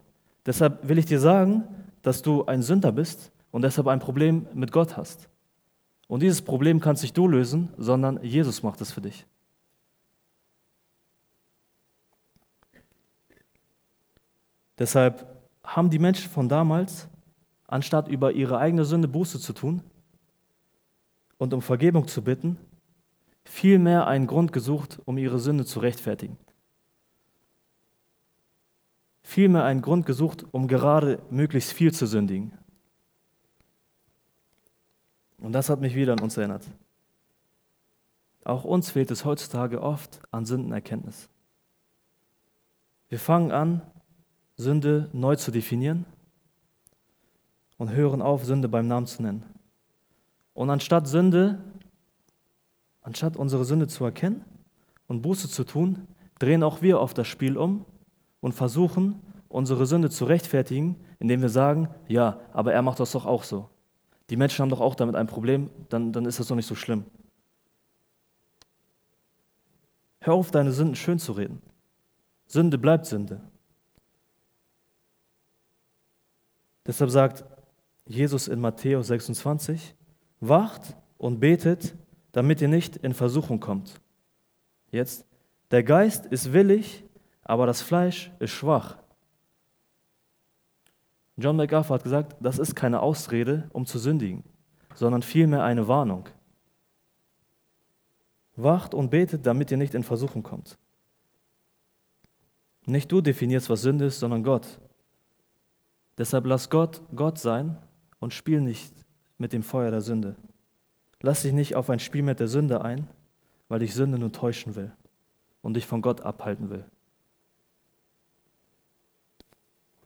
Deshalb will ich dir sagen, dass du ein Sünder bist und deshalb ein Problem mit Gott hast. Und dieses Problem kannst nicht du lösen, sondern Jesus macht es für dich. Deshalb haben die Menschen von damals, anstatt über ihre eigene Sünde Buße zu tun und um Vergebung zu bitten, vielmehr einen Grund gesucht, um ihre Sünde zu rechtfertigen. Vielmehr einen Grund gesucht, um gerade möglichst viel zu sündigen. Und das hat mich wieder an uns erinnert. Auch uns fehlt es heutzutage oft an Sündenerkenntnis. Wir fangen an, Sünde neu zu definieren und hören auf, Sünde beim Namen zu nennen. Und anstatt Sünde, anstatt unsere Sünde zu erkennen und Buße zu tun, drehen auch wir oft das Spiel um und versuchen, unsere Sünde zu rechtfertigen, indem wir sagen, ja, aber er macht das doch auch so. Die Menschen haben doch auch damit ein Problem, dann, dann ist das doch nicht so schlimm. Hör auf, deine Sünden schön zu reden. Sünde bleibt Sünde. Deshalb sagt Jesus in Matthäus 26, wacht und betet, damit ihr nicht in Versuchung kommt. Jetzt, der Geist ist willig, aber das Fleisch ist schwach. John MacArthur hat gesagt, das ist keine Ausrede, um zu sündigen, sondern vielmehr eine Warnung. Wacht und betet, damit ihr nicht in Versuchung kommt. Nicht du definierst, was Sünde ist, sondern Gott. Deshalb lass Gott Gott sein und spiel nicht mit dem Feuer der Sünde. Lass dich nicht auf ein Spiel mit der Sünde ein, weil dich Sünde nur täuschen will und dich von Gott abhalten will.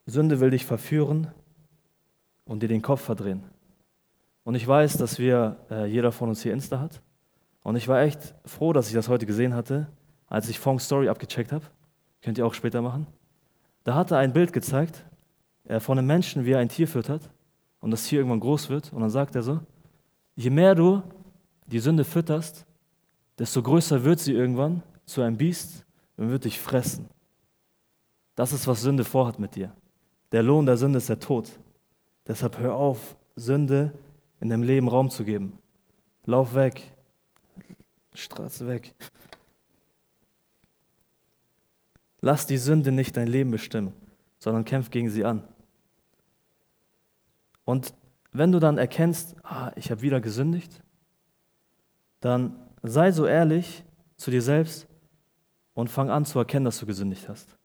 Sünde will dich verführen und dir den Kopf verdrehen. Und ich weiß, dass wir, äh, jeder von uns hier Insta hat. Und ich war echt froh, dass ich das heute gesehen hatte, als ich Fong's Story abgecheckt habe. Könnt ihr auch später machen. Da hat er ein Bild gezeigt äh, von einem Menschen, wie er ein Tier füttert und das Tier irgendwann groß wird. Und dann sagt er so, je mehr du die Sünde fütterst, desto größer wird sie irgendwann zu einem Biest und wird dich fressen. Das ist, was Sünde vorhat mit dir. Der Lohn der Sünde ist der Tod. Deshalb hör auf, Sünde in deinem Leben Raum zu geben. Lauf weg. Straße weg. Lass die Sünde nicht dein Leben bestimmen, sondern kämpf gegen sie an. Und wenn du dann erkennst, ah, ich habe wieder gesündigt, dann sei so ehrlich zu dir selbst und fang an zu erkennen, dass du gesündigt hast.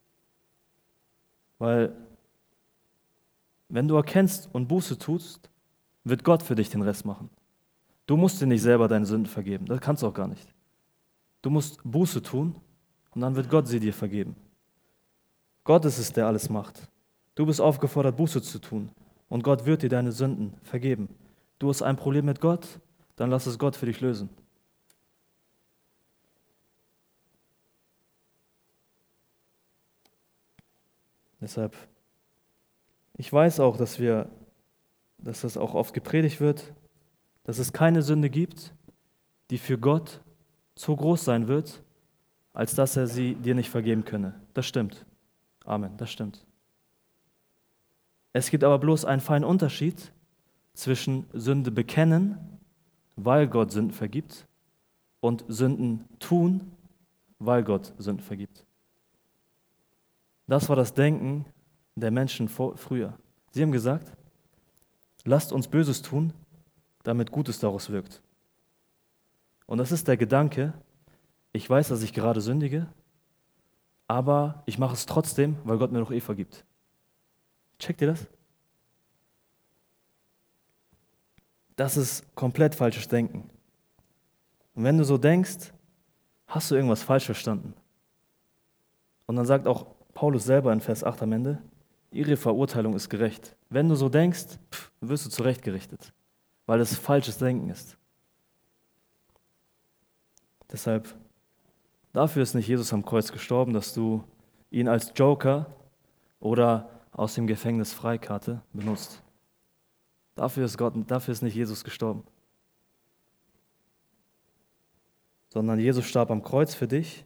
Weil wenn du erkennst und Buße tust, wird Gott für dich den Rest machen. Du musst dir nicht selber deine Sünden vergeben. Das kannst du auch gar nicht. Du musst Buße tun und dann wird Gott sie dir vergeben. Gott ist es, der alles macht. Du bist aufgefordert, Buße zu tun und Gott wird dir deine Sünden vergeben. Du hast ein Problem mit Gott, dann lass es Gott für dich lösen. Deshalb, ich weiß auch, dass wir, dass das auch oft gepredigt wird, dass es keine Sünde gibt, die für Gott so groß sein wird, als dass er sie dir nicht vergeben könne. Das stimmt. Amen, das stimmt. Es gibt aber bloß einen feinen Unterschied zwischen Sünde bekennen, weil Gott Sünden vergibt, und Sünden tun, weil Gott Sünden vergibt. Das war das Denken der Menschen vor, früher. Sie haben gesagt, lasst uns Böses tun, damit Gutes daraus wirkt. Und das ist der Gedanke, ich weiß, dass ich gerade sündige, aber ich mache es trotzdem, weil Gott mir doch eh vergibt. Checkt ihr das? Das ist komplett falsches Denken. Und wenn du so denkst, hast du irgendwas falsch verstanden. Und dann sagt auch Paulus selber in Vers 8 am Ende, ihre Verurteilung ist gerecht. Wenn du so denkst, pff, wirst du zurechtgerichtet, weil es falsches Denken ist. Deshalb, dafür ist nicht Jesus am Kreuz gestorben, dass du ihn als Joker oder aus dem Gefängnis Freikarte benutzt. Dafür ist Gott, dafür ist nicht Jesus gestorben. Sondern Jesus starb am Kreuz für dich,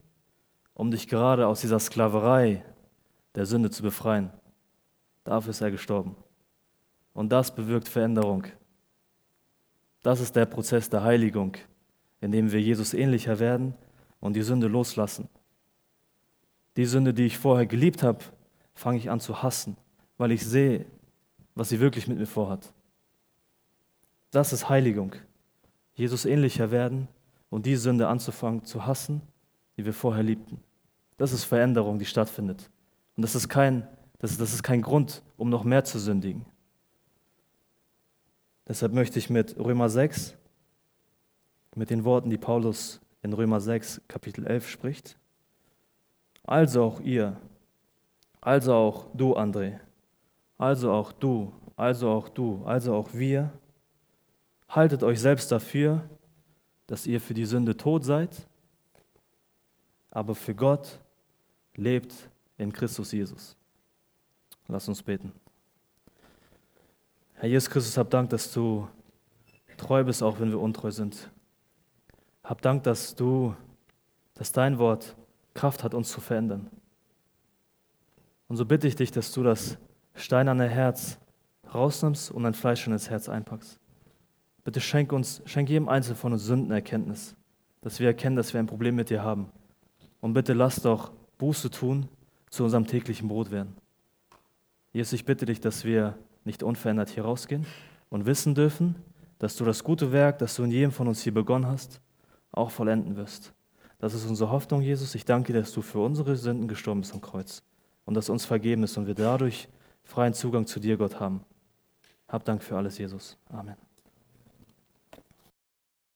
um dich gerade aus dieser Sklaverei der Sünde zu befreien. Dafür ist er gestorben. Und das bewirkt Veränderung. Das ist der Prozess der Heiligung, in dem wir Jesus ähnlicher werden und die Sünde loslassen. Die Sünde, die ich vorher geliebt habe, fange ich an zu hassen, weil ich sehe, was sie wirklich mit mir vorhat. Das ist Heiligung. Jesus ähnlicher werden und die Sünde anzufangen zu hassen, die wir vorher liebten. Das ist Veränderung, die stattfindet. Und das ist kein, das ist, das ist kein Grund, um noch mehr zu sündigen. Deshalb möchte ich mit Römer 6, mit den Worten, die Paulus in Römer 6, Kapitel 11 spricht, also auch ihr, also auch du, André, also auch du, also auch du, also auch wir, haltet euch selbst dafür, dass ihr für die Sünde tot seid, aber für Gott lebt in Christus Jesus. Lass uns beten. Herr Jesus Christus, hab Dank, dass du treu bist, auch wenn wir untreu sind. Hab Dank, dass du, dass dein Wort Kraft hat, uns zu verändern. Und so bitte ich dich, dass du das steinerne Herz rausnimmst und ein fleischendes Herz einpackst. Bitte schenk uns, schenk jedem Einzelnen von uns Sündenerkenntnis, dass wir erkennen, dass wir ein Problem mit dir haben. Und bitte lass doch Buße tun zu unserem täglichen Brot werden. Jesus, ich bitte dich, dass wir nicht unverändert hier rausgehen und wissen dürfen, dass du das gute Werk, das du in jedem von uns hier begonnen hast, auch vollenden wirst. Das ist unsere Hoffnung, Jesus. Ich danke dir, dass du für unsere Sünden gestorben bist am Kreuz und dass uns vergeben ist und wir dadurch freien Zugang zu dir, Gott, haben. Hab Dank für alles, Jesus. Amen.